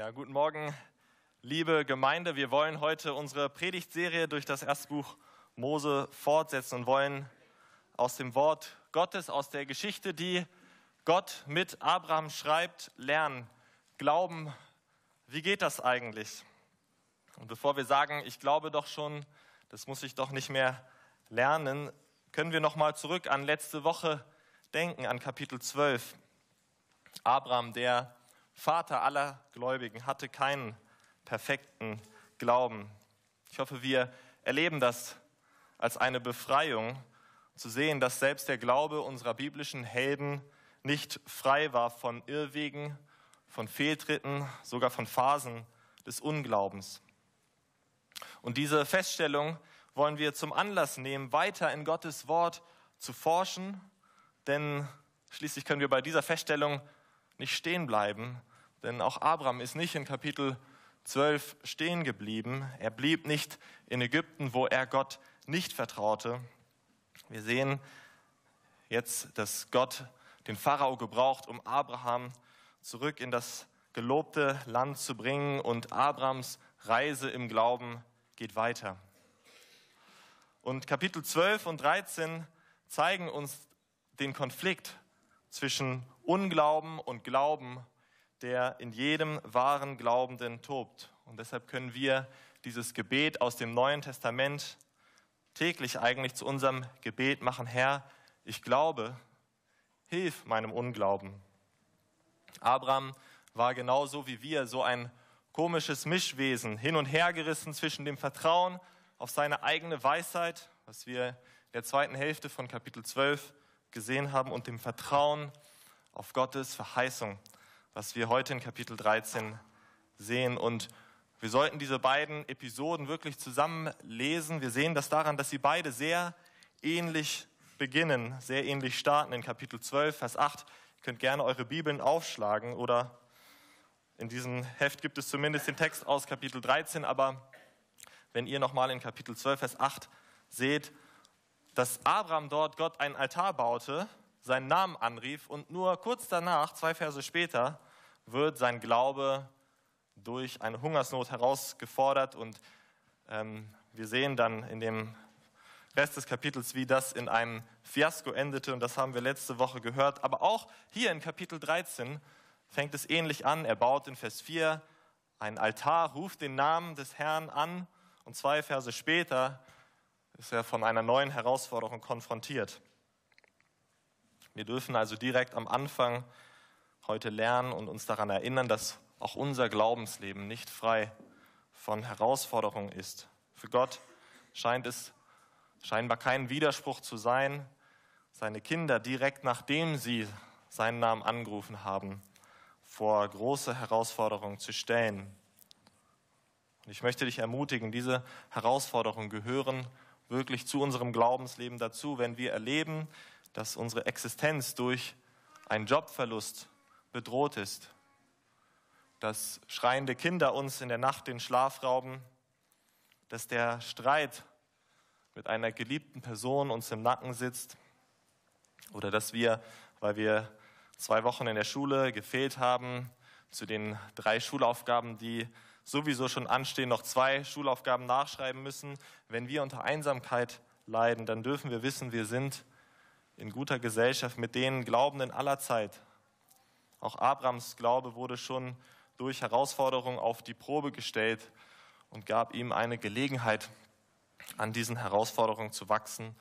Ja, guten Morgen, liebe Gemeinde. Wir wollen heute unsere Predigtserie durch das erste Buch Mose fortsetzen und wollen aus dem Wort Gottes, aus der Geschichte, die Gott mit Abraham schreibt, lernen. Glauben, wie geht das eigentlich? Und bevor wir sagen, ich glaube doch schon, das muss ich doch nicht mehr lernen, können wir noch mal zurück an letzte Woche denken, an Kapitel 12. Abraham, der Vater aller Gläubigen, hatte keinen perfekten Glauben. Ich hoffe, wir erleben das als eine Befreiung, zu sehen, dass selbst der Glaube unserer biblischen Helden nicht frei war von Irrwegen, von Fehltritten, sogar von Phasen des Unglaubens. Und diese Feststellung wollen wir zum Anlass nehmen, weiter in Gottes Wort zu forschen, denn schließlich können wir bei dieser Feststellung nicht stehen bleiben, denn auch Abraham ist nicht in Kapitel 12 stehen geblieben. Er blieb nicht in Ägypten, wo er Gott nicht vertraute. Wir sehen jetzt, dass Gott den Pharao gebraucht, um Abraham zurück in das gelobte Land zu bringen und Abrahams Reise im Glauben geht weiter. Und Kapitel 12 und 13 zeigen uns den Konflikt zwischen Unglauben und Glauben der in jedem wahren Glaubenden tobt. Und deshalb können wir dieses Gebet aus dem Neuen Testament täglich eigentlich zu unserem Gebet machen. Herr, ich glaube, hilf meinem Unglauben. Abraham war genauso wie wir so ein komisches Mischwesen, hin und her gerissen zwischen dem Vertrauen auf seine eigene Weisheit, was wir in der zweiten Hälfte von Kapitel 12 gesehen haben, und dem Vertrauen auf Gottes Verheißung was wir heute in Kapitel 13 sehen. Und wir sollten diese beiden Episoden wirklich zusammen lesen. Wir sehen das daran, dass sie beide sehr ähnlich beginnen, sehr ähnlich starten in Kapitel 12, Vers 8. Ihr könnt gerne eure Bibeln aufschlagen oder in diesem Heft gibt es zumindest den Text aus Kapitel 13, aber wenn ihr nochmal in Kapitel 12, Vers 8 seht, dass Abraham dort Gott einen Altar baute, seinen Namen anrief und nur kurz danach, zwei Verse später, wird sein Glaube durch eine Hungersnot herausgefordert und ähm, wir sehen dann in dem Rest des Kapitels, wie das in einem Fiasko endete und das haben wir letzte Woche gehört. Aber auch hier in Kapitel 13 fängt es ähnlich an. Er baut in Vers 4 einen Altar, ruft den Namen des Herrn an und zwei Verse später ist er von einer neuen Herausforderung konfrontiert. Wir dürfen also direkt am Anfang heute lernen und uns daran erinnern, dass auch unser Glaubensleben nicht frei von Herausforderungen ist. Für Gott scheint es scheinbar kein Widerspruch zu sein, seine Kinder direkt nachdem sie seinen Namen angerufen haben, vor große Herausforderungen zu stellen. Und ich möchte dich ermutigen, diese Herausforderungen gehören wirklich zu unserem Glaubensleben dazu, wenn wir erleben, dass unsere Existenz durch einen Jobverlust bedroht ist, dass schreiende Kinder uns in der Nacht den Schlaf rauben, dass der Streit mit einer geliebten Person uns im Nacken sitzt. Oder dass wir, weil wir zwei Wochen in der Schule gefehlt haben, zu den drei Schulaufgaben, die sowieso schon anstehen, noch zwei Schulaufgaben nachschreiben müssen. Wenn wir unter Einsamkeit leiden, dann dürfen wir wissen, wir sind in guter Gesellschaft mit den Glaubenden aller Zeit. Auch Abrams Glaube wurde schon durch Herausforderungen auf die Probe gestellt und gab ihm eine Gelegenheit, an diesen Herausforderungen zu wachsen.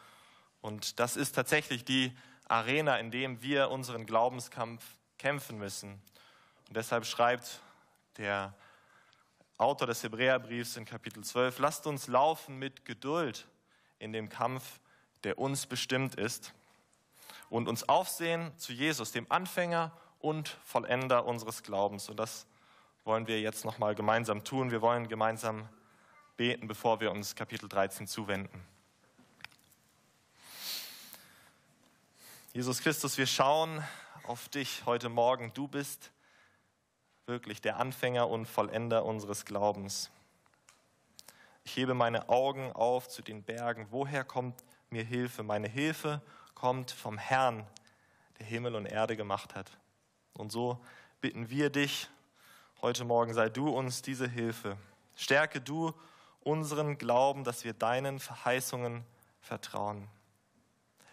Und das ist tatsächlich die Arena, in dem wir unseren Glaubenskampf kämpfen müssen. Und deshalb schreibt der Autor des Hebräerbriefs in Kapitel 12, lasst uns laufen mit Geduld in dem Kampf, der uns bestimmt ist und uns aufsehen zu Jesus, dem Anfänger und Vollender unseres Glaubens. Und das wollen wir jetzt nochmal gemeinsam tun. Wir wollen gemeinsam beten, bevor wir uns Kapitel 13 zuwenden. Jesus Christus, wir schauen auf dich heute Morgen. Du bist wirklich der Anfänger und Vollender unseres Glaubens. Ich hebe meine Augen auf zu den Bergen. Woher kommt mir Hilfe? Meine Hilfe vom Herrn, der Himmel und Erde gemacht hat. Und so bitten wir dich Heute Morgen sei du uns diese Hilfe. Stärke du unseren Glauben, dass wir deinen Verheißungen vertrauen.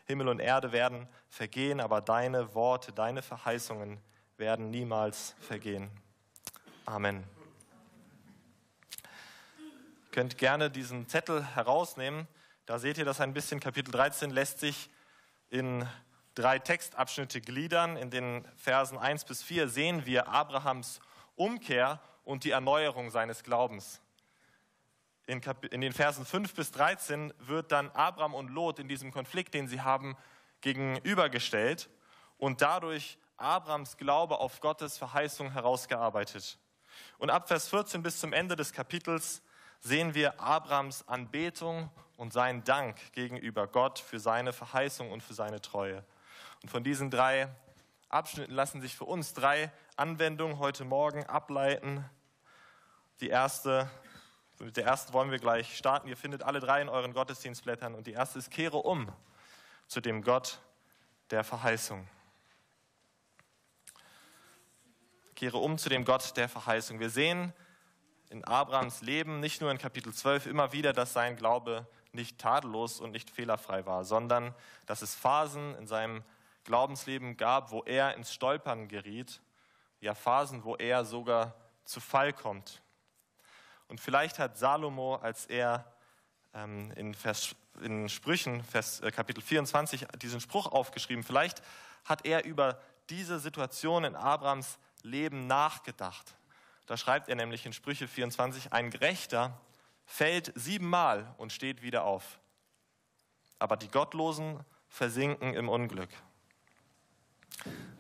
Himmel und Erde werden vergehen, aber deine Worte, deine Verheißungen werden niemals vergehen. Amen. Ihr könnt gerne diesen Zettel herausnehmen. Da seht ihr das ein bisschen. Kapitel 13 lässt sich in drei Textabschnitte gliedern. In den Versen 1 bis 4 sehen wir Abrahams Umkehr und die Erneuerung seines Glaubens. In, in, den Versen 5 bis 13 wird dann Abraham und Lot in diesem Konflikt, den sie haben, gegenübergestellt und dadurch Abrahams Glaube auf Gottes Verheißung herausgearbeitet. Und ab Vers 14 bis zum Ende des Kapitels sehen wir Abrahams Anbetung und seinen Dank gegenüber Gott für seine Verheißung und für seine Treue. Und von diesen drei Abschnitten lassen sich für uns drei Anwendungen heute Morgen ableiten. Die erste, mit der ersten wollen wir gleich starten. Ihr findet alle drei in euren Gottesdienstblättern. Und die erste ist, kehre um zu dem Gott der Verheißung. Kehre um zu dem Gott der Verheißung. Wir sehen in Abrahams Leben, nicht nur in Kapitel 12, immer wieder, dass sein Glaube nicht tadellos und nicht fehlerfrei war, sondern dass es Phasen in seinem Glaubensleben gab, wo er ins Stolpern geriet, ja Phasen, wo er sogar zu Fall kommt. Und vielleicht hat Salomo, als er ähm, in, Vers, in, Sprüchen, Vers, äh, Kapitel 24, diesen Spruch aufgeschrieben, vielleicht hat er über diese Situation in Abrams Leben nachgedacht. Da schreibt er nämlich in Sprüche 24, ein Gerechter fällt siebenmal und steht wieder auf. Aber die Gottlosen versinken im Unglück.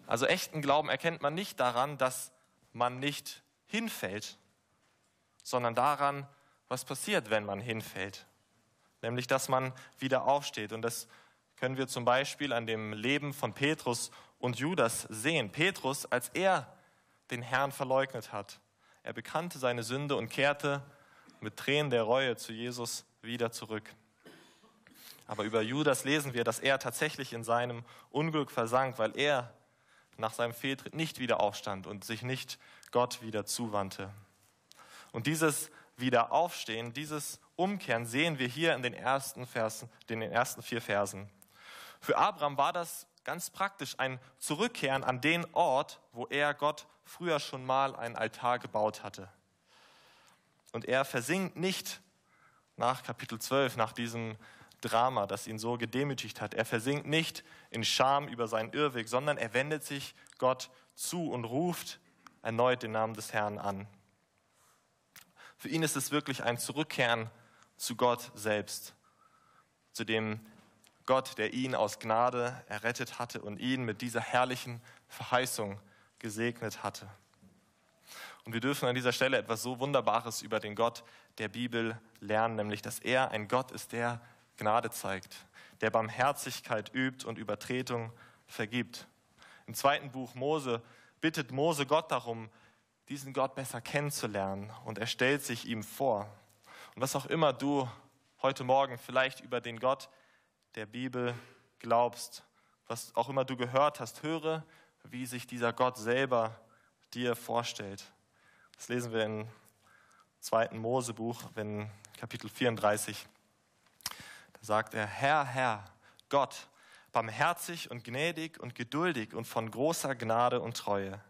Also echten Glauben erkennt man nicht daran, dass man nicht hinfällt, sondern daran, was passiert, wenn man hinfällt. Nämlich, dass man wieder aufsteht. Und das können wir zum Beispiel an dem Leben von Petrus und Judas sehen. Petrus, als er den Herrn verleugnet hat, er bekannte seine Sünde und kehrte mit Tränen der Reue zu Jesus wieder zurück. Aber über Judas lesen wir, dass er tatsächlich in seinem Unglück versank, weil er nach seinem Fehltritt nicht wieder aufstand und sich nicht Gott wieder zuwandte. Und dieses Wiederaufstehen, dieses Umkehren sehen wir hier in den ersten, Versen, in den ersten vier Versen. Für Abraham war das ganz praktisch ein Zurückkehren an den Ort, wo er Gott früher schon mal einen Altar gebaut hatte. Und er versinkt nicht nach Kapitel 12, nach diesem Drama, das ihn so gedemütigt hat. Er versinkt nicht in Scham über seinen Irrweg, sondern er wendet sich Gott zu und ruft erneut den Namen des Herrn an. Für ihn ist es wirklich ein Zurückkehren zu Gott selbst, zu dem Gott, der ihn aus Gnade errettet hatte und ihn mit dieser herrlichen Verheißung gesegnet hatte. Und wir dürfen an dieser Stelle etwas so Wunderbares über den Gott der Bibel lernen, nämlich dass er ein Gott ist, der Gnade zeigt, der Barmherzigkeit übt und Übertretung vergibt. Im zweiten Buch Mose bittet Mose Gott darum, diesen Gott besser kennenzulernen und er stellt sich ihm vor. Und was auch immer du heute Morgen vielleicht über den Gott der Bibel glaubst, was auch immer du gehört hast, höre, wie sich dieser Gott selber dir vorstellt. Das lesen wir im zweiten Mosebuch, in Kapitel 34 sagt er, Herr, Herr, Gott, barmherzig und gnädig und geduldig und von großer Gnade und Treue,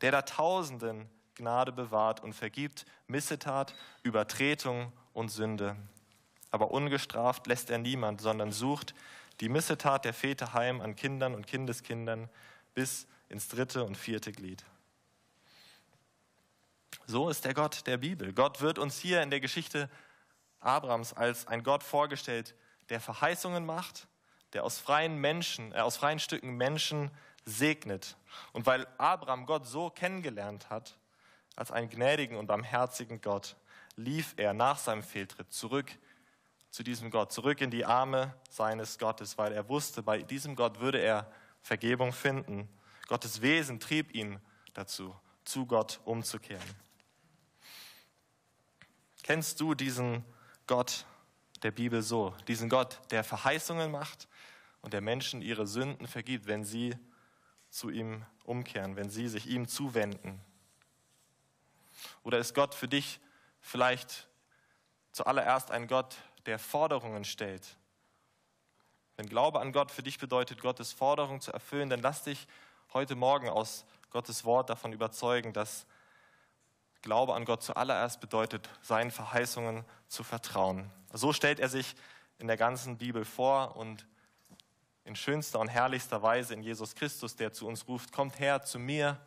der da Tausenden Gnade bewahrt und vergibt Missetat, Übertretung und Sünde. Aber ungestraft lässt er niemand, sondern sucht die Missetat der Väter heim an Kindern und Kindeskindern bis ins dritte und vierte Glied. So ist der Gott der Bibel. Gott wird uns hier in der Geschichte Abrams als ein Gott vorgestellt, der Verheißungen macht, der aus freien Menschen, äh, aus freien Stücken Menschen segnet. Und weil Abraham Gott so kennengelernt hat, als einen gnädigen und barmherzigen Gott, lief er nach seinem Fehltritt zurück zu diesem Gott, zurück in die Arme seines Gottes, weil er wusste, bei diesem Gott würde er Vergebung finden. Gottes Wesen trieb ihn dazu, zu Gott umzukehren. Kennst du diesen Gott der Bibel so. Diesen Gott, der Verheißungen macht und der Menschen ihre Sünden vergibt, wenn sie zu ihm umkehren, wenn sie sich ihm zuwenden. Oder ist Gott für dich vielleicht zuallererst ein Gott, der Forderungen stellt? Wenn Glaube an Gott für dich bedeutet, Gottes Forderung zu erfüllen, dann lass dich heute Morgen aus Gottes Wort davon überzeugen, dass Glaube an Gott zuallererst bedeutet, seinen Verheißungen zu vertrauen. So stellt er sich in der ganzen Bibel vor und in schönster und herrlichster Weise in Jesus Christus, der zu uns ruft, kommt her zu mir,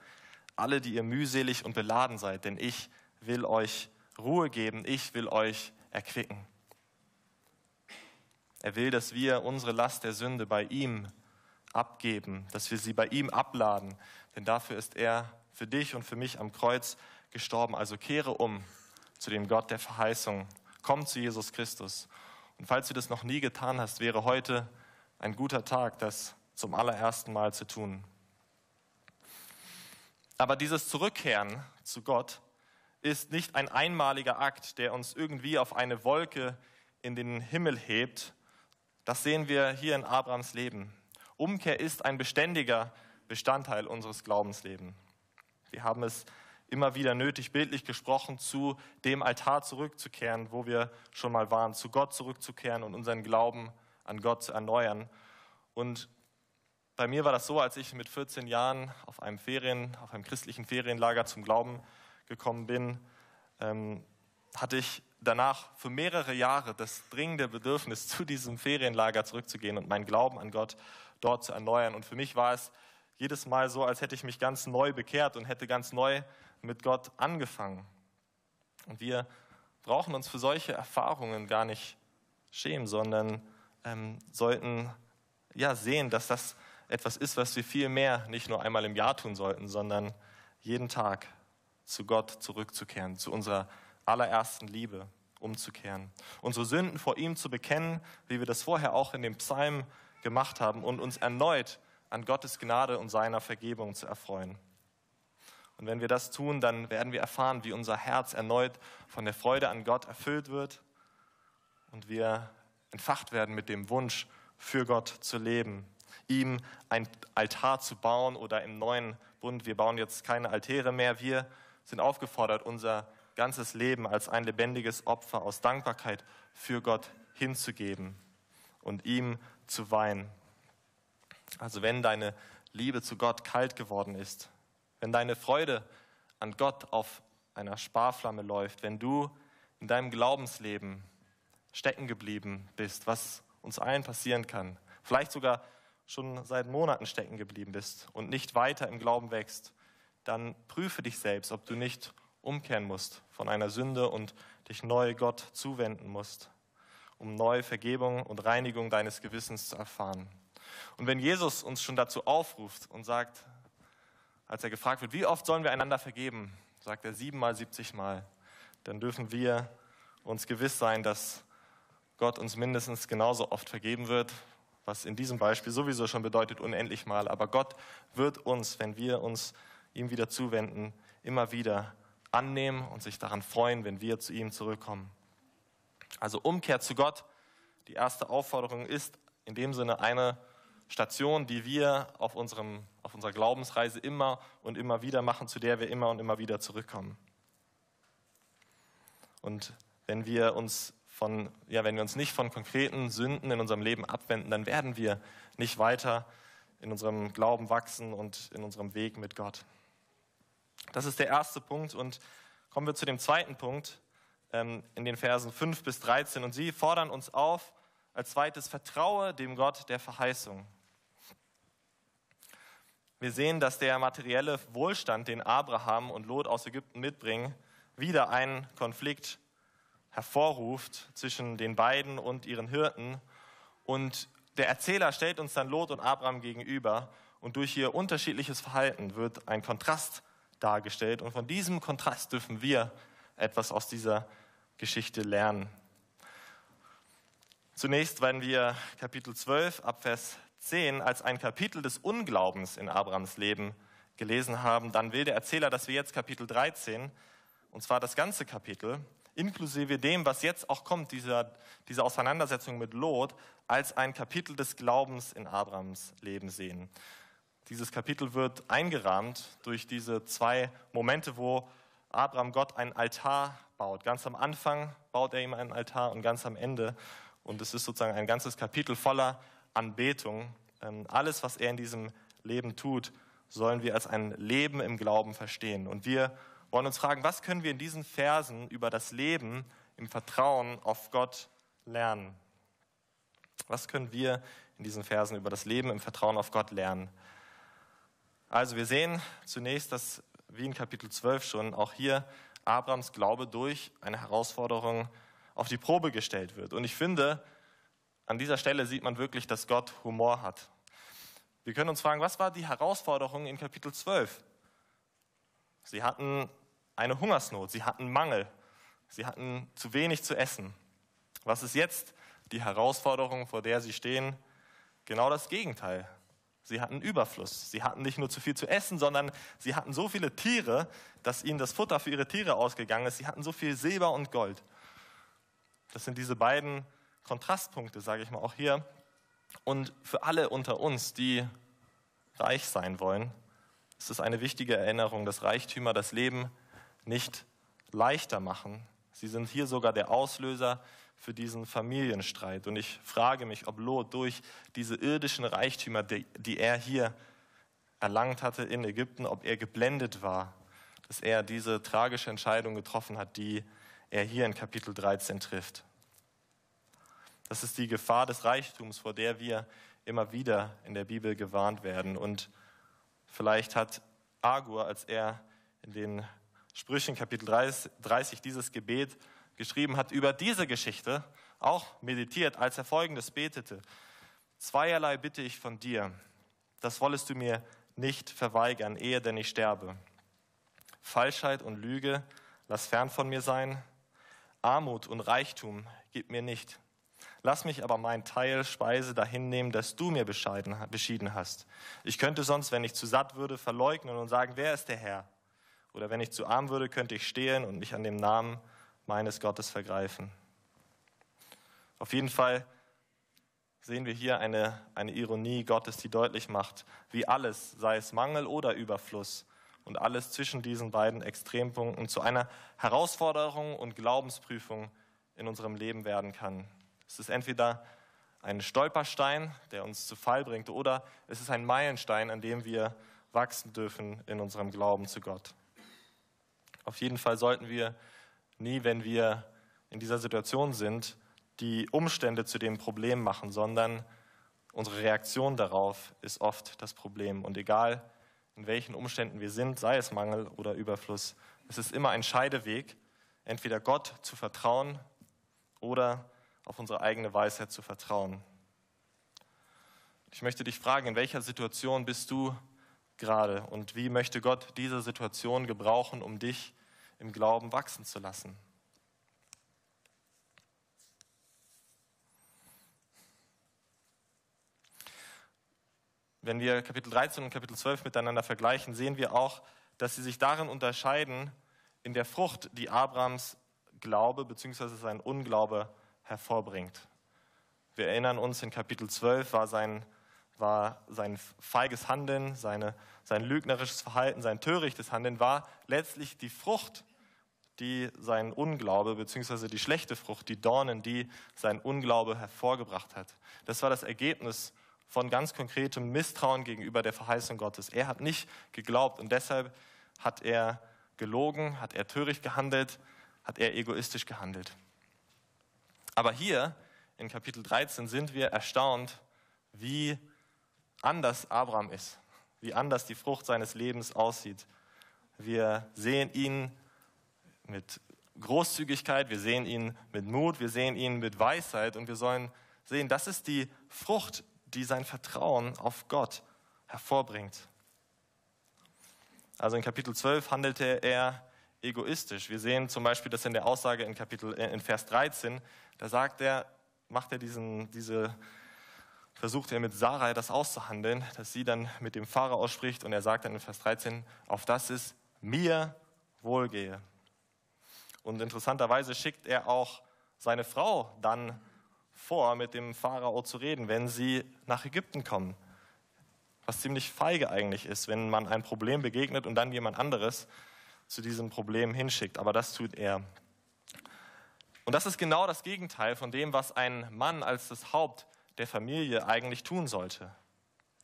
alle, die ihr mühselig und beladen seid, denn ich will euch Ruhe geben, ich will euch erquicken. Er will, dass wir unsere Last der Sünde bei ihm abgeben, dass wir sie bei ihm abladen, denn dafür ist er für dich und für mich am Kreuz gestorben. Also kehre um zu dem Gott der Verheißung. Komm zu Jesus Christus. Und falls du das noch nie getan hast, wäre heute ein guter Tag, das zum allerersten Mal zu tun. Aber dieses Zurückkehren zu Gott ist nicht ein einmaliger Akt, der uns irgendwie auf eine Wolke in den Himmel hebt. Das sehen wir hier in Abrahams Leben. Umkehr ist ein beständiger Bestandteil unseres Glaubenslebens. Wir haben es immer wieder nötig, bildlich gesprochen, zu dem Altar zurückzukehren, wo wir schon mal waren, zu Gott zurückzukehren und unseren Glauben an Gott zu erneuern. Und bei mir war das so, als ich mit 14 Jahren auf einem Ferien, auf einem christlichen Ferienlager zum Glauben gekommen bin, ähm, hatte ich danach für mehrere Jahre das dringende Bedürfnis, zu diesem Ferienlager zurückzugehen und meinen Glauben an Gott dort zu erneuern. Und für mich war es jedes Mal so, als hätte ich mich ganz neu bekehrt und hätte ganz neu mit Gott angefangen. Und wir brauchen uns für solche Erfahrungen gar nicht schämen, sondern ähm, sollten ja sehen, dass das etwas ist, was wir viel mehr nicht nur einmal im Jahr tun sollten, sondern jeden Tag zu Gott zurückzukehren, zu unserer allerersten Liebe umzukehren, unsere Sünden vor ihm zu bekennen, wie wir das vorher auch in dem Psalm gemacht haben, und uns erneut an Gottes Gnade und seiner Vergebung zu erfreuen. Und wenn wir das tun, dann werden wir erfahren, wie unser Herz erneut von der Freude an Gott erfüllt wird und wir entfacht werden mit dem Wunsch, für Gott zu leben, ihm ein Altar zu bauen oder im neuen Bund, wir bauen jetzt keine Altäre mehr, wir sind aufgefordert, unser ganzes Leben als ein lebendiges Opfer aus Dankbarkeit für Gott hinzugeben und ihm zu weihen. Also wenn deine Liebe zu Gott kalt geworden ist, wenn deine Freude an Gott auf einer Sparflamme läuft, wenn du in deinem Glaubensleben stecken geblieben bist, was uns allen passieren kann, vielleicht sogar schon seit Monaten stecken geblieben bist und nicht weiter im Glauben wächst, dann prüfe dich selbst, ob du nicht umkehren musst von einer Sünde und dich neu Gott zuwenden musst, um neue Vergebung und Reinigung deines Gewissens zu erfahren. Und wenn Jesus uns schon dazu aufruft und sagt, als er gefragt wird, wie oft sollen wir einander vergeben, sagt er siebenmal, siebzigmal, dann dürfen wir uns gewiss sein, dass Gott uns mindestens genauso oft vergeben wird, was in diesem Beispiel sowieso schon bedeutet unendlich mal. Aber Gott wird uns, wenn wir uns ihm wieder zuwenden, immer wieder annehmen und sich daran freuen, wenn wir zu ihm zurückkommen. Also Umkehr zu Gott, die erste Aufforderung ist in dem Sinne eine Station, die wir auf, unserem, auf unserer Glaubensreise immer und immer wieder machen, zu der wir immer und immer wieder zurückkommen. Und wenn wir uns von, ja, wenn wir uns nicht von konkreten Sünden in unserem Leben abwenden, dann werden wir nicht weiter in unserem Glauben wachsen und in unserem Weg mit Gott. Das ist der erste Punkt. Und kommen wir zu dem zweiten Punkt ähm, in den Versen 5 bis 13. Und sie fordern uns auf, als zweites, vertraue dem Gott der Verheißung. Wir sehen, dass der materielle Wohlstand, den Abraham und Lot aus Ägypten mitbringen, wieder einen Konflikt hervorruft zwischen den beiden und ihren Hirten. Und der Erzähler stellt uns dann Lot und Abraham gegenüber und durch ihr unterschiedliches Verhalten wird ein Kontrast dargestellt. Und von diesem Kontrast dürfen wir etwas aus dieser Geschichte lernen. Zunächst werden wir Kapitel 12 ab Vers 10 als ein Kapitel des Unglaubens in Abrahams Leben gelesen haben. Dann will der Erzähler, dass wir jetzt Kapitel 13, und zwar das ganze Kapitel, inklusive dem, was jetzt auch kommt, dieser, diese Auseinandersetzung mit Lot, als ein Kapitel des Glaubens in Abrahams Leben sehen. Dieses Kapitel wird eingerahmt durch diese zwei Momente, wo Abraham Gott einen Altar baut. Ganz am Anfang baut er ihm einen Altar und ganz am Ende. Und es ist sozusagen ein ganzes Kapitel voller Anbetung. Ähm, alles, was er in diesem Leben tut, sollen wir als ein Leben im Glauben verstehen. Und wir wollen uns fragen, was können wir in diesen Versen über das Leben im Vertrauen auf Gott lernen? Was können wir in diesen Versen über das Leben im Vertrauen auf Gott lernen? Also wir sehen zunächst, dass wie in Kapitel 12 schon auch hier Abrams Glaube durch eine Herausforderung auf die Probe gestellt wird. Und ich finde, an dieser Stelle sieht man wirklich, dass Gott Humor hat. Wir können uns fragen, was war die Herausforderung in Kapitel 12? Sie hatten eine Hungersnot, sie hatten Mangel, sie hatten zu wenig zu essen. Was ist jetzt die Herausforderung, vor der sie stehen? Genau das Gegenteil. Sie hatten Überfluss. Sie hatten nicht nur zu viel zu essen, sondern sie hatten so viele Tiere, dass ihnen das Futter für ihre Tiere ausgegangen ist. Sie hatten so viel Silber und Gold. Das sind diese beiden Kontrastpunkte, sage ich mal auch hier. Und für alle unter uns, die reich sein wollen, ist es eine wichtige Erinnerung, dass Reichtümer das Leben nicht leichter machen. Sie sind hier sogar der Auslöser für diesen Familienstreit. Und ich frage mich, ob Lot durch diese irdischen Reichtümer, die, die er hier erlangt hatte in Ägypten, ob er geblendet war, dass er diese tragische Entscheidung getroffen hat, die er hier in Kapitel 13 trifft. Das ist die Gefahr des Reichtums, vor der wir immer wieder in der Bibel gewarnt werden. Und vielleicht hat Agur, als er in den Sprüchen Kapitel 30 dieses Gebet geschrieben hat, über diese Geschichte auch meditiert, als er folgendes betete. Zweierlei bitte ich von dir, das wollest du mir nicht verweigern, ehe denn ich sterbe. Falschheit und Lüge, lass fern von mir sein. Armut und Reichtum gib mir nicht. Lass mich aber mein Teil Speise dahin nehmen, das du mir beschieden hast. Ich könnte sonst, wenn ich zu satt würde, verleugnen und sagen, wer ist der Herr? Oder wenn ich zu arm würde, könnte ich stehlen und mich an dem Namen meines Gottes vergreifen. Auf jeden Fall sehen wir hier eine, eine Ironie Gottes, die deutlich macht, wie alles, sei es Mangel oder Überfluss, und alles zwischen diesen beiden Extrempunkten zu einer Herausforderung und Glaubensprüfung in unserem Leben werden kann. Es ist entweder ein Stolperstein, der uns zu Fall bringt, oder es ist ein Meilenstein, an dem wir wachsen dürfen in unserem Glauben zu Gott. Auf jeden Fall sollten wir nie, wenn wir in dieser Situation sind, die Umstände zu dem Problem machen, sondern unsere Reaktion darauf ist oft das Problem. Und egal, in welchen Umständen wir sind, sei es Mangel oder Überfluss, es ist immer ein Scheideweg, entweder Gott zu vertrauen oder auf unsere eigene Weisheit zu vertrauen. Ich möchte dich fragen, in welcher Situation bist du gerade und wie möchte Gott diese Situation gebrauchen, um dich im Glauben wachsen zu lassen. Wenn wir Kapitel 13 und Kapitel 12 miteinander vergleichen, sehen wir auch, dass sie sich darin unterscheiden, in der Frucht, die Abrahams Glaube bzw. sein Unglaube hervorbringt. Wir erinnern uns, in Kapitel 12 war sein, war sein feiges Handeln, seine, sein lügnerisches Verhalten, sein törichtes Handeln war letztlich die Frucht die sein Unglaube, beziehungsweise die schlechte Frucht, die Dornen, die sein Unglaube hervorgebracht hat. Das war das Ergebnis von ganz konkretem Misstrauen gegenüber der Verheißung Gottes. Er hat nicht geglaubt und deshalb hat er gelogen, hat er töricht gehandelt, hat er egoistisch gehandelt. Aber hier in Kapitel 13 sind wir erstaunt, wie anders Abraham ist, wie anders die Frucht seines Lebens aussieht. Wir sehen ihn mit Großzügigkeit, wir sehen ihn mit Mut, wir sehen ihn mit Weisheit und wir sollen sehen, das ist die Frucht, die sein Vertrauen auf Gott hervorbringt. Also in Kapitel 12 handelte er egoistisch. Wir sehen zum Beispiel das in der Aussage in, Kapitel, äh, in Vers 13, da sagt er, macht er diesen, diese, versucht er mit Sarai das auszuhandeln, dass sie dann mit dem Pharao ausspricht und er sagt dann in Vers 13, auf das es mir wohlgehe. Und interessanterweise schickt er auch seine Frau dann vor, mit dem Pharao zu reden, wenn sie nach Ägypten kommen. Was ziemlich feige eigentlich ist, wenn man ein Problem begegnet und dann jemand anderes zu diesem Problem hinschickt. Aber das tut er. Und das ist genau das Gegenteil von dem, was ein Mann als das Haupt der Familie eigentlich tun sollte.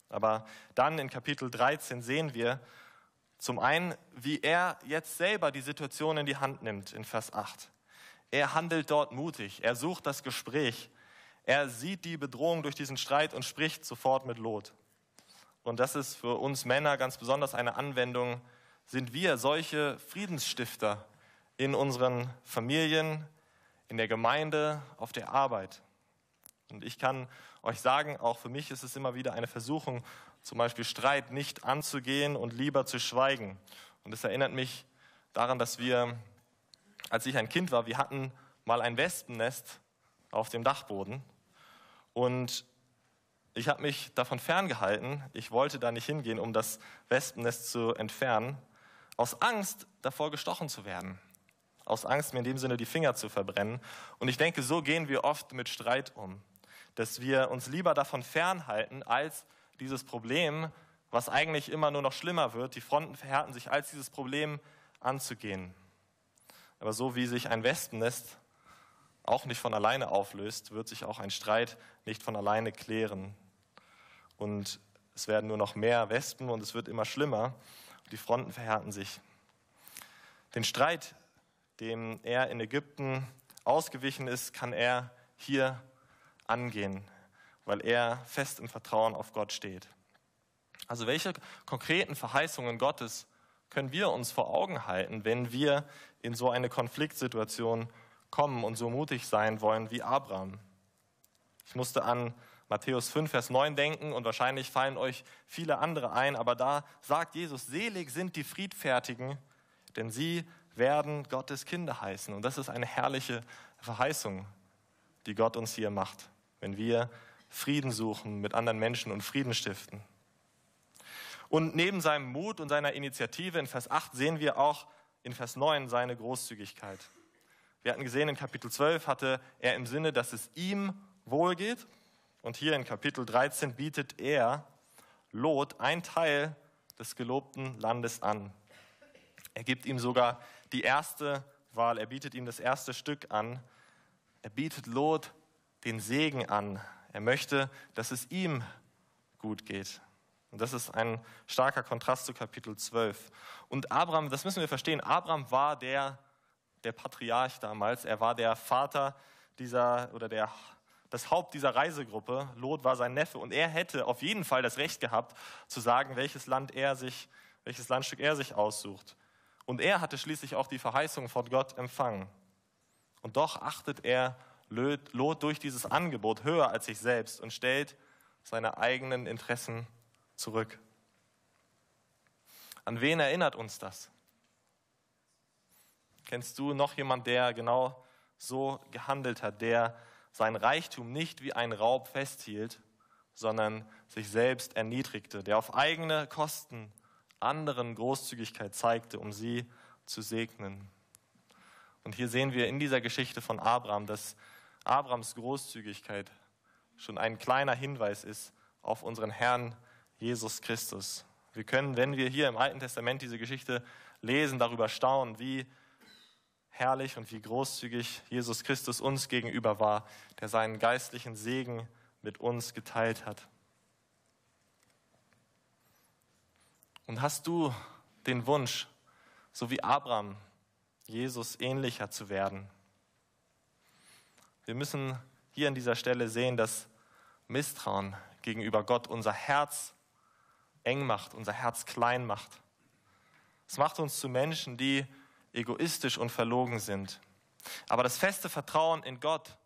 Aber dann in Kapitel 13 sehen wir zum einen, wie er jetzt selber die Situation in die Hand nimmt in Vers 8. Er handelt dort mutig, er sucht das Gespräch, er sieht die Bedrohung durch diesen Streit und spricht sofort mit Lot. Und das ist für uns Männer ganz besonders eine Anwendung. Sind wir solche Friedensstifter in unseren Familien, in der Gemeinde, auf der Arbeit? Und ich kann euch sagen, auch für mich ist es immer wieder eine Versuchung, zum Beispiel Streit nicht anzugehen und lieber zu schweigen. Und es erinnert mich daran, dass wir, als ich ein Kind war, wir hatten mal ein Wespennest auf dem Dachboden. Und ich habe mich davon ferngehalten. Ich wollte da nicht hingehen, um das Wespennest zu entfernen, aus Angst davor gestochen zu werden. Aus Angst, mir in dem Sinne die Finger zu verbrennen. Und ich denke, so gehen wir oft mit Streit um. Dass wir uns lieber davon fernhalten, als dieses Problem, was eigentlich immer nur noch schlimmer wird, die Fronten verhärten sich, als dieses Problem anzugehen. Aber so wie sich ein Wespennest auch nicht von alleine auflöst, wird sich auch ein Streit nicht von alleine klären. Und es werden nur noch mehr Wespen und es wird immer schlimmer. Die Fronten verhärten sich. Den Streit, dem er in Ägypten ausgewichen ist, kann er hier angehen, weil er fest im Vertrauen auf Gott steht. Also welche konkreten Verheißungen Gottes können wir uns vor Augen halten, wenn wir in so eine Konfliktsituation kommen und so mutig sein wollen wie Abraham. Ich musste an Matthäus 5, Vers 9 denken und wahrscheinlich fallen euch viele andere ein, aber da sagt Jesus, selig sind die Friedfertigen, denn sie werden Gottes Kinder heißen. Und das ist eine herrliche Verheißung, die Gott uns hier macht, wenn wir Frieden suchen mit anderen Menschen und Frieden stiften. Und neben seinem Mut und seiner Initiative in Vers 8 sehen wir auch in Vers 9 seine Großzügigkeit. Wir hatten gesehen, in Kapitel 12 hatte er im Sinne, dass es ihm wohlgeht. Und hier in Kapitel 13 bietet er Lot ein Teil des gelobten Landes an. Er gibt ihm sogar die erste Wahl, er bietet ihm das erste Stück an. Er bietet Lot den Segen an. Er möchte, dass es ihm gut geht. Und das ist ein starker Kontrast zu Kapitel 12. Und Abraham, das müssen wir verstehen, Abraham war der der Patriarch damals. Er war der Vater dieser oder der, das Haupt dieser Reisegruppe. Lot war sein Neffe und er hätte auf jeden Fall das Recht gehabt, zu sagen, welches Land er sich, welches Landstück er sich aussucht. Und er hatte schließlich auch die Verheißung von Gott empfangen. Und doch achtet er Lot durch dieses Angebot höher als sich selbst und stellt seine eigenen Interessen zurück. An wen erinnert uns das? Kennst du noch jemand, der genau so gehandelt hat, der sein Reichtum nicht wie ein Raub festhielt, sondern sich selbst erniedrigte, der auf eigene Kosten anderen Großzügigkeit zeigte, um sie zu segnen. Und hier sehen wir in dieser Geschichte von Abraham, dass Abrahams Großzügigkeit schon ein kleiner Hinweis ist auf unseren Herrn Jesus Christus. Wir können, wenn wir hier im Alten Testament diese Geschichte lesen, darüber staunen, wie herrlich und wie großzügig Jesus Christus uns gegenüber war, der seinen geistlichen Segen mit uns geteilt hat. Und hast du den Wunsch, so wie Abraham, Jesus ähnlicher zu werden? Wir müssen hier an dieser Stelle sehen, dass Misstrauen gegenüber Gott unser Herz eng macht, unser Herz klein macht. Es macht uns zu Menschen, die egoistisch und verlogen sind. Aber das feste Vertrauen in Gott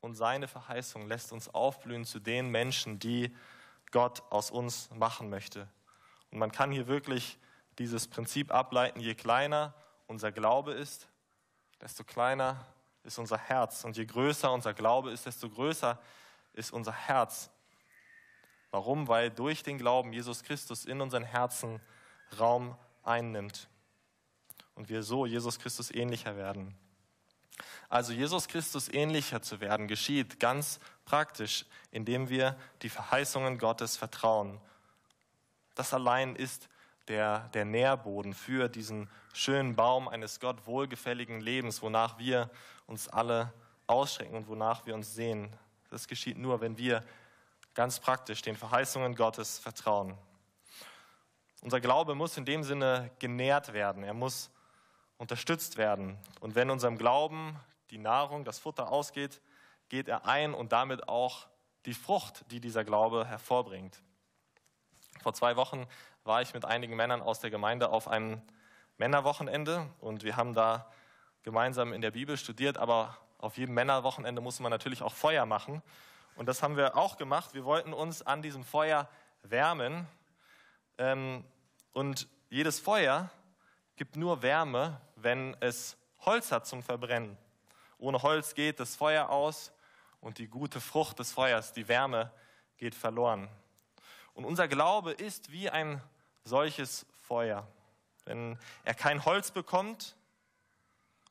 und seine Verheißung lässt uns aufblühen zu den Menschen, die Gott aus uns machen möchte. Und man kann hier wirklich dieses Prinzip ableiten, je kleiner unser Glaube ist, desto kleiner ist unser Herz. Und je größer unser Glaube ist, desto größer ist unser Herz. Warum? Weil durch den Glauben Jesus Christus in unseren Herzen Raum einnimmt und wir so Jesus Christus ähnlicher werden. Also Jesus Christus ähnlicher zu werden, geschieht ganz praktisch, indem wir die Verheißungen Gottes vertrauen. Das allein ist der, der Nährboden für diesen schönen Baum eines Gott wohlgefälligen Lebens, wonach wir uns alle ausschrecken und wonach wir uns sehen. Das geschieht nur, wenn wir ganz praktisch den Verheißungen Gottes vertrauen. Unser Glaube muss in dem Sinne genährt werden, er muss unterstützt werden. Und wenn unserem Glauben die Nahrung, das Futter ausgeht, geht er ein und damit auch die Frucht, die dieser Glaube hervorbringt. Vor zwei Wochen war ich mit einigen Männern aus der Gemeinde auf einem Männerwochenende und wir haben da gemeinsam in der Bibel studiert, aber auf jedem Männerwochenende muss man natürlich auch Feuer machen. Und das haben wir auch gemacht. Wir wollten uns an diesem Feuer wärmen. Ähm, und jedes Feuer gibt nur Wärme, wenn es Holz hat zum Verbrennen. Ohne Holz geht das Feuer aus und die gute Frucht des Feuers, die Wärme, geht verloren. Und unser Glaube ist wie ein solches Feuer. Wenn er kein Holz bekommt,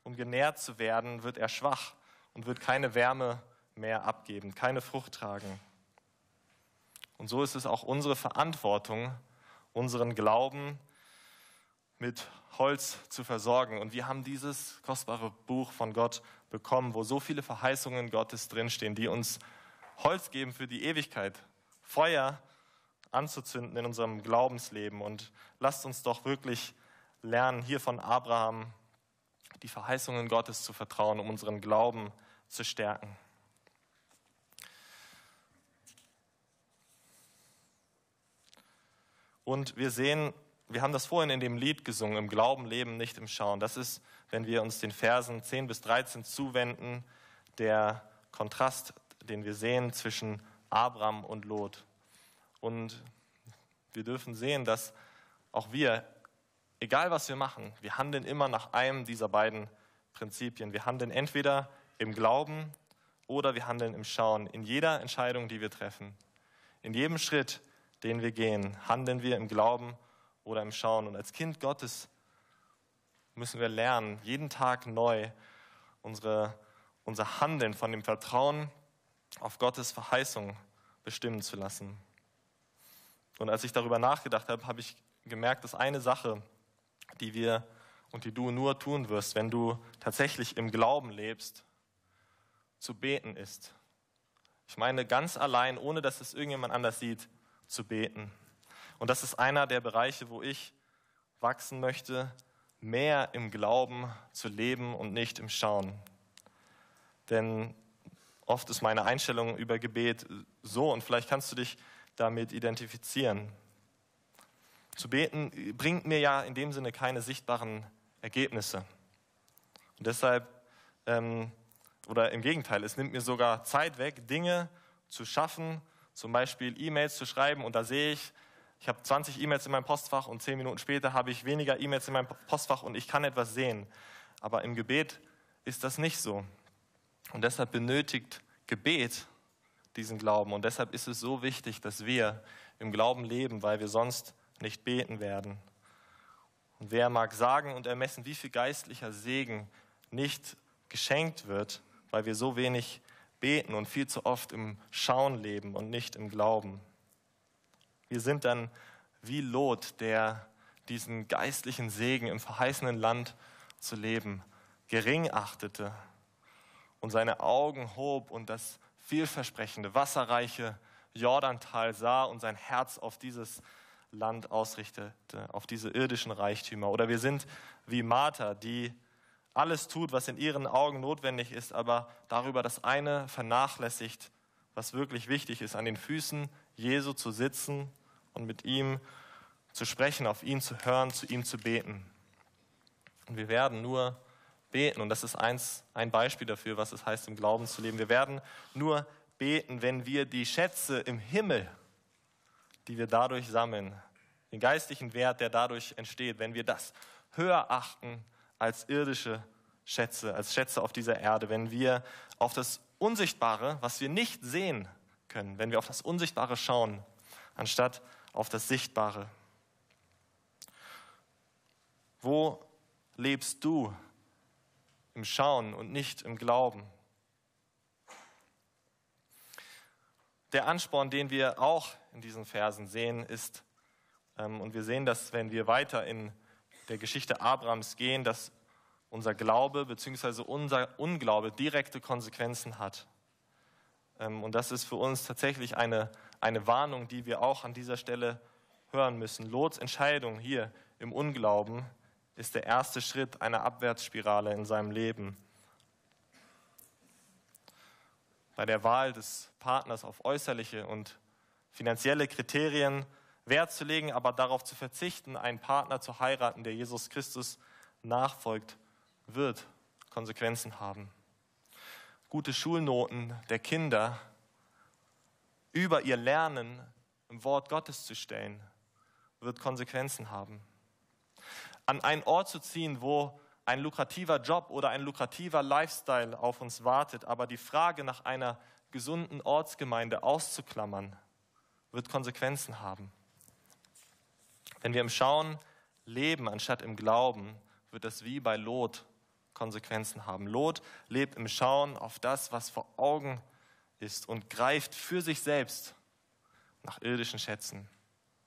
um genährt zu werden, wird er schwach und wird keine Wärme mehr abgeben, keine Frucht tragen. Und so ist es auch unsere Verantwortung, unseren Glauben mit Holz zu versorgen. Und wir haben dieses kostbare Buch von Gott bekommen, wo so viele Verheißungen Gottes drinstehen, die uns Holz geben für die Ewigkeit, Feuer anzuzünden in unserem Glaubensleben. Und lasst uns doch wirklich lernen, hier von Abraham die Verheißungen Gottes zu vertrauen, um unseren Glauben zu stärken. Und wir sehen, wir haben das vorhin in dem Lied gesungen, im Glauben leben, nicht im Schauen. Das ist, wenn wir uns den Versen 10 bis 13 zuwenden, der Kontrast, den wir sehen zwischen Abraham und Lot. Und wir dürfen sehen, dass auch wir, egal was wir machen, wir handeln immer nach einem dieser beiden Prinzipien. Wir handeln entweder im Glauben oder wir handeln im Schauen. In jeder Entscheidung, die wir treffen, in jedem Schritt, den wir gehen, handeln wir im Glauben oder im Schauen. Und als Kind Gottes müssen wir lernen, jeden Tag neu unsere, unser Handeln von dem Vertrauen auf Gottes Verheißung bestimmen zu lassen. Und als ich darüber nachgedacht habe, habe ich gemerkt, dass eine Sache, die wir und die du nur tun wirst, wenn du tatsächlich im Glauben lebst, zu beten ist. Ich meine ganz allein, ohne dass es irgendjemand anders sieht, zu beten. Und das ist einer der Bereiche, wo ich wachsen möchte, mehr im Glauben zu leben und nicht im Schauen. Denn oft ist meine Einstellung über Gebet so, und vielleicht kannst du dich damit identifizieren. Zu beten bringt mir ja in dem Sinne keine sichtbaren Ergebnisse. Und deshalb, ähm, oder im Gegenteil, es nimmt mir sogar Zeit weg, Dinge zu schaffen, zum Beispiel E-Mails zu schreiben und da sehe ich, ich habe 20 E-Mails in meinem Postfach und 10 Minuten später habe ich weniger E-Mails in meinem Postfach und ich kann etwas sehen. Aber im Gebet ist das nicht so. Und deshalb benötigt Gebet diesen Glauben. Und deshalb ist es so wichtig, dass wir im Glauben leben, weil wir sonst nicht beten werden. Und wer mag sagen und ermessen, wie viel geistlicher Segen nicht geschenkt wird, weil wir so wenig beten und viel zu oft im Schauen leben und nicht im Glauben. Wir sind dann wie Lot, der diesen geistlichen Segen im verheißenen Land zu leben gering achtete und seine Augen hob und das vielversprechende, wasserreiche Jordantal sah und sein Herz auf dieses Land ausrichtete, auf diese irdischen Reichtümer. Oder wir sind wie Martha, die alles tut, was in ihren Augen notwendig ist, aber darüber das eine vernachlässigt, was wirklich wichtig ist, an den Füßen Jesu zu sitzen und mit ihm zu sprechen, auf ihn zu hören, zu ihm zu beten. Und wir werden nur beten. Und das ist eins, ein Beispiel dafür, was es heißt, im Glauben zu leben. Wir werden nur beten, wenn wir die Schätze im Himmel, die wir dadurch sammeln, den geistlichen Wert, der dadurch entsteht, wenn wir das höher achten als irdische Schätze, als Schätze auf dieser Erde, wenn wir auf das Unsichtbare, was wir nicht sehen können, wenn wir auf das Unsichtbare schauen, anstatt auf das Sichtbare. Wo lebst du im Schauen und nicht im Glauben. Der Ansporn, den wir auch in diesen Versen sehen, ist Ähm, und wir sehen, dass wenn wir weiter in der Geschichte Abrahams gehen, dass unser Glaube bzw. unser Unglaube direkte Konsequenzen hat. Ähm, und das ist für uns tatsächlich eine, eine Warnung, die wir auch an dieser Stelle hören müssen. Lots Entscheidung hier im Unglauben ist der erste Schritt einer Abwärtsspirale in seinem Leben. Bei der Wahl des Partners auf äußerliche und finanzielle Kriterien Wert zu legen, aber darauf zu verzichten, einen Partner zu heiraten, der Jesus Christus nachfolgt, wird Konsequenzen haben. Gute Schulnoten der Kinder über ihr Lernen im Wort Gottes zu stellen, wird Konsequenzen haben. An einen Ort zu ziehen, wo ein lukrativer Job oder ein lukrativer Lifestyle auf uns wartet, aber die Frage nach einer gesunden Ortsgemeinde auszuklammern, wird Konsequenzen haben. Wenn wir im Schauen leben anstatt im Glauben, wird das wie bei Lot Konsequenzen haben. Lot lebt im Schauen auf das, was vor Augen ist und greift für sich selbst nach irdischen Schätzen.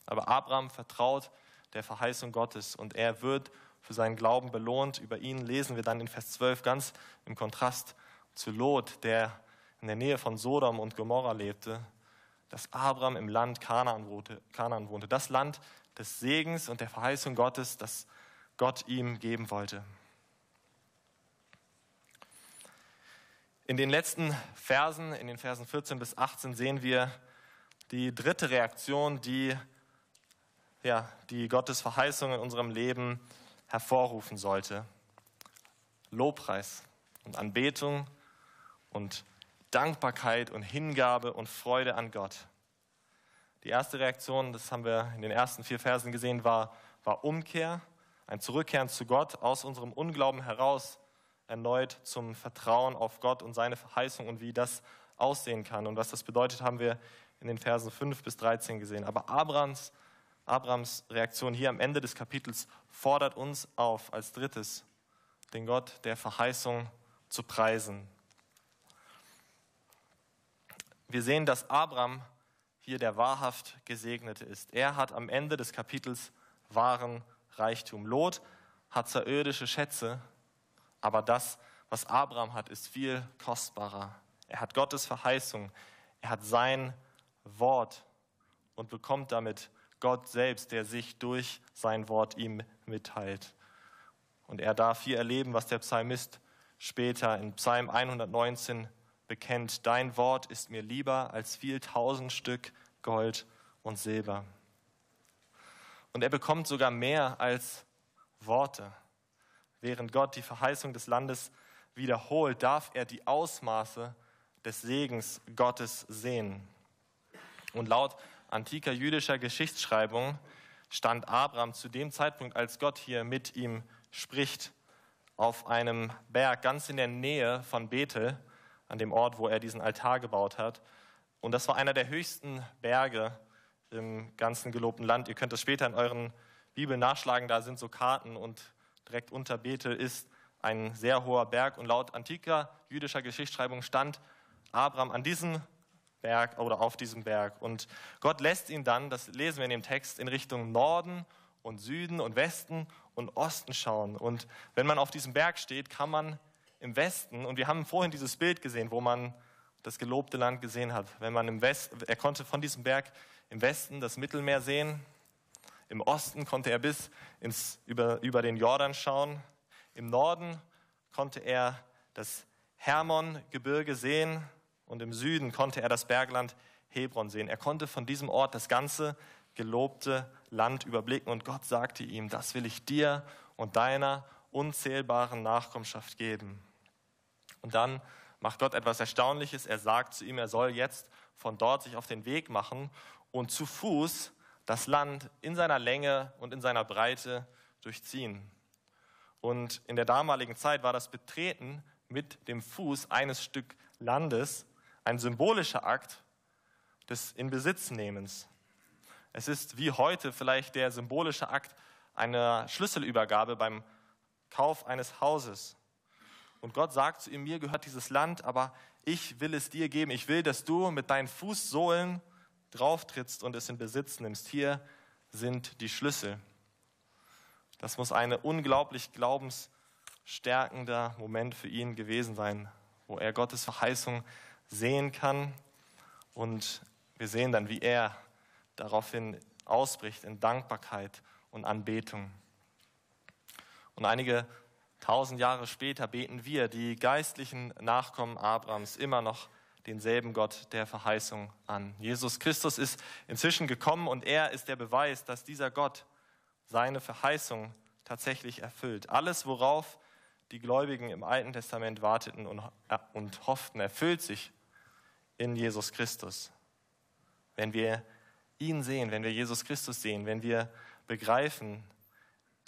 Aber Abraham vertraut der Verheißung Gottes und er wird für seinen Glauben belohnt. Über ihn lesen wir dann in Vers 12 ganz im Kontrast zu Lot, der in der Nähe von Sodom und Gomorra lebte, dass Abraham im Land Kanaan wohnte, Kanaan wohnte. Das Land des Segens und der Verheißung Gottes, das Gott ihm geben wollte. In den letzten Versen, in den Versen 14 bis 18, sehen wir die dritte Reaktion, die, ja, die Gottes Verheißung in unserem Leben hervorrufen sollte. Lobpreis und Anbetung und Dankbarkeit und Hingabe und Freude an Gott. Die erste Reaktion, das haben wir in den ersten vier Versen gesehen, war, war Umkehr, ein Zurückkehren zu Gott aus unserem Unglauben heraus erneut zum Vertrauen auf Gott und seine Verheißung und wie das aussehen kann. Und was das bedeutet, haben wir in den Versen 5 bis 13 gesehen. Aber Abrams, Abrams Reaktion hier am Ende des Kapitels fordert uns auf, als drittes, den Gott der Verheißung zu preisen. Wir sehen, dass Abraham hier der wahrhaft Gesegnete ist. Er hat am Ende des Kapitels wahren Reichtum. Lot hat zwar irdische Schätze, aber das, was Abraham hat, ist viel kostbarer. Er hat Gottes Verheißung, er hat sein Wort und bekommt damit Gott selbst, der sich durch sein Wort ihm mitteilt. Und er darf hier erleben, was der Psalmist später in Psalm 119 bekennt. Dein Wort ist mir lieber als viel tausend Stück Gold und Silber. Und er bekommt sogar mehr als Worte. Während Gott die Verheißung des Landes wiederholt, darf er die Ausmaße des Segens Gottes sehen. Und laut antiker jüdischer Geschichtsschreibung stand Abraham zu dem Zeitpunkt, als Gott hier mit ihm spricht, auf einem Berg ganz in der Nähe von Bethel, an dem Ort, wo er diesen Altar gebaut hat. Und das war einer der höchsten Berge im ganzen gelobten Land. Ihr könnt es später in euren Bibeln nachschlagen, da sind so Karten und direkt unter Bethel ist ein sehr hoher Berg und laut antiker jüdischer Geschichtsschreibung stand Abraham an diesem Berg oder auf diesem Berg. Und Gott lässt ihn dann, das lesen wir in dem Text, in Richtung Norden und Süden und Westen und Osten schauen. Und wenn man auf diesem Berg steht, kann man im Westen, und wir haben vorhin dieses Bild gesehen, wo man das gelobte Land gesehen hat. Wenn man im Westen, er konnte von diesem Berg im Westen das Mittelmeer sehen, im Osten konnte er bis ins, über, über den Jordan schauen. Im Norden konnte er das Hermon-Gebirge sehen und im Süden konnte er das Bergland Hebron sehen. Er konnte von diesem Ort das ganze gelobte Land überblicken und Gott sagte ihm, das will ich dir und deiner unzählbaren Nachkommenschaft geben. Und dann macht Gott etwas Erstaunliches. Er sagt zu ihm, er soll jetzt von dort sich auf den Weg machen und zu Fuß das Land in seiner Länge und in seiner Breite durchziehen. Und in der damaligen Zeit war das Betreten mit dem Fuß eines Stück Landes ein symbolischer Akt des Inbesitznehmens. Es ist wie heute vielleicht der symbolische Akt einer Schlüsselübergabe beim Kauf eines Hauses. Und Gott sagt zu ihm, mir gehört dieses Land, aber ich will es dir geben. Ich will, dass du mit deinen Fußsohlen drauftrittst und es in Besitz nimmst. Hier sind die Schlüssel. Das muss ein unglaublich glaubensstärkender Moment für ihn gewesen sein, wo er Gottes Verheißung sehen kann. Und wir sehen dann, wie er daraufhin ausbricht in Dankbarkeit und Anbetung. Und einige tausend Jahre später beten wir, die geistlichen Nachkommen Abrahams, immer noch denselben Gott der Verheißung an. Jesus Christus ist inzwischen gekommen und er ist der Beweis, dass dieser Gott seine Verheißung tatsächlich erfüllt. Alles, worauf die Gläubigen im Alten Testament warteten und, äh, und hofften, erfüllt sich in Jesus Christus. Wenn wir ihn sehen, wenn wir Jesus Christus sehen, wenn wir begreifen,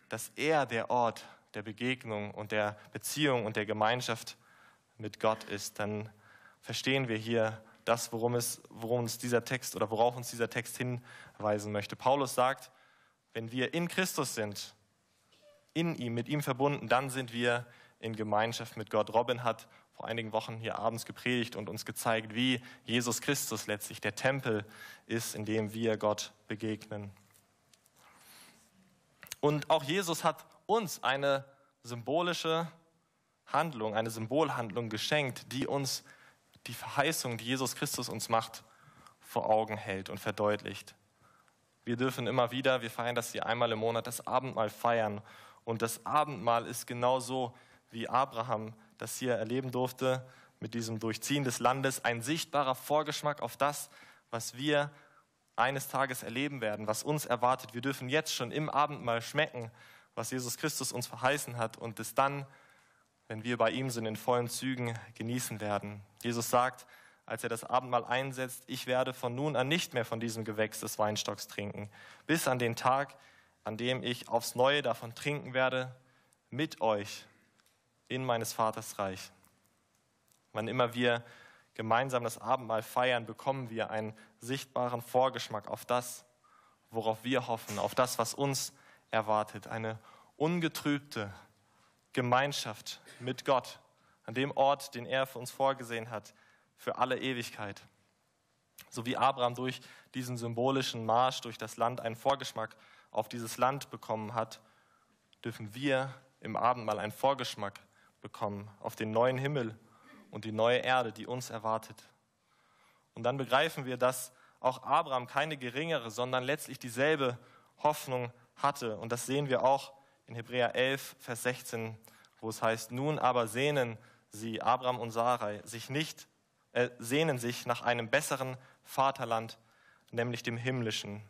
dass er der Ort der Begegnung und der Beziehung und der Gemeinschaft mit Gott ist, dann verstehen wir hier das, worum, es, worum uns dieser Text oder worauf uns dieser Text hinweisen möchte. Paulus sagt, wenn wir in Christus sind, in ihm, mit ihm verbunden, dann sind wir in Gemeinschaft mit Gott. Robin hat vor einigen Wochen hier abends gepredigt und uns gezeigt, wie Jesus Christus letztlich der Tempel ist, in dem wir Gott begegnen. Und auch Jesus hat uns eine symbolische Handlung, eine Symbolhandlung geschenkt, die uns die Verheißung, die Jesus Christus uns macht, vor Augen hält und verdeutlicht. Wir dürfen immer wieder, wir feiern das hier einmal im Monat, das Abendmahl feiern. Und das Abendmahl ist genauso wie Abraham das hier erleben durfte, mit diesem Durchziehen des Landes, ein sichtbarer Vorgeschmack auf das, was wir eines Tages erleben werden, was uns erwartet. Wir dürfen jetzt schon im Abendmahl schmecken, was Jesus Christus uns verheißen hat und es dann, wenn wir bei ihm sind, in vollen Zügen genießen werden. Jesus sagt, als er das Abendmahl einsetzt, ich werde von nun an nicht mehr von diesem Gewächs des Weinstocks trinken, bis an den Tag, an dem ich aufs Neue davon trinken werde, mit euch in meines Vaters Reich. Wann immer wir gemeinsam das Abendmahl feiern, bekommen wir einen sichtbaren Vorgeschmack auf das, worauf wir hoffen, auf das, was uns erwartet. Eine ungetrübte Gemeinschaft mit Gott an dem Ort, den er für uns vorgesehen hat, für alle Ewigkeit. So wie Abraham durch diesen symbolischen Marsch durch das Land einen Vorgeschmack auf dieses Land bekommen hat, dürfen wir im Abendmahl einen Vorgeschmack bekommen auf den neuen Himmel und die neue Erde, die uns erwartet. Und dann begreifen wir, dass auch Abraham keine geringere, sondern letztlich dieselbe Hoffnung hatte. Und das sehen wir auch in Hebräer 11, Vers 16, wo es heißt, nun aber sehnen sie, Abraham und Sarai, sich nicht, äh, sehnen sich nach einem besseren Vaterland, nämlich dem himmlischen.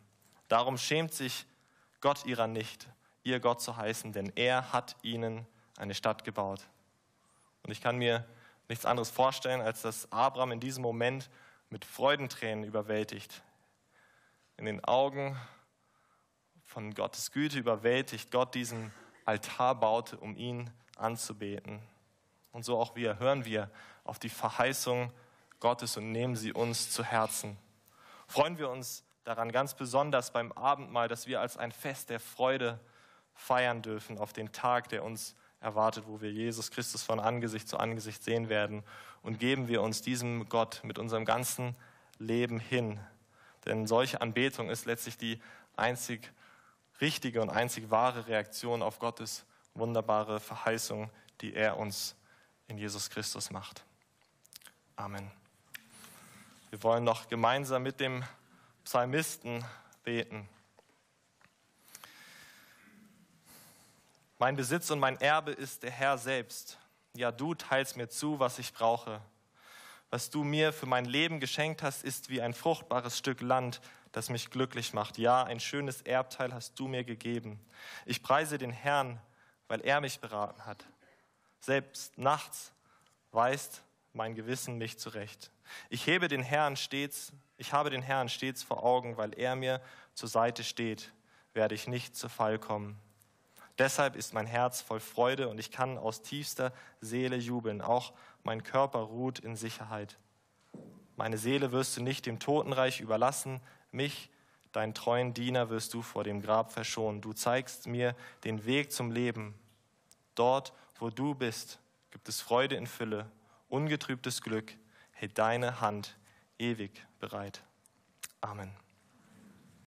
Darum schämt sich Gott ihrer nicht, ihr Gott zu heißen, denn er hat ihnen eine Stadt gebaut. Und ich kann mir nichts anderes vorstellen, als dass Abraham in diesem Moment mit Freudentränen überwältigt, in den Augen von Gottes Güte überwältigt, Gott diesen Altar baute, um ihn anzubeten. Und so auch wir hören wir auf die Verheißung Gottes und nehmen sie uns zu Herzen. Freuen wir uns daran ganz besonders beim Abendmahl, dass wir als ein Fest der Freude feiern dürfen auf den Tag, der uns erwartet, wo wir Jesus Christus von Angesicht zu Angesicht sehen werden. Und geben wir uns diesem Gott mit unserem ganzen Leben hin. Denn solche Anbetung ist letztlich die einzig richtige und einzig wahre Reaktion auf Gottes wunderbare Verheißung, die er uns in Jesus Christus macht. Amen. Wir wollen noch gemeinsam mit dem Psalmisten beten. Mein Besitz und mein Erbe ist der Herr selbst. Ja, du teilst mir zu, was ich brauche. Was du mir für mein Leben geschenkt hast, ist wie ein fruchtbares Stück Land, das mich glücklich macht. Ja, ein schönes Erbteil hast du mir gegeben. Ich preise den Herrn, weil er mich beraten hat. Selbst nachts weist mein Gewissen mich zurecht. Ich hebe den Herrn stets, ich habe den Herrn stets vor Augen, weil er mir zur Seite steht, werde ich nicht zu Fall kommen. Deshalb ist mein Herz voll Freude und ich kann aus tiefster Seele jubeln. Auch mein Körper ruht in Sicherheit. Meine Seele wirst du nicht dem Totenreich überlassen. Mich, dein treuen Diener, wirst du vor dem Grab verschonen. Du zeigst mir den Weg zum Leben. Dort, wo du bist, gibt es Freude in Fülle, ungetrübtes Glück. Hält deine Hand ewig bereit. Amen.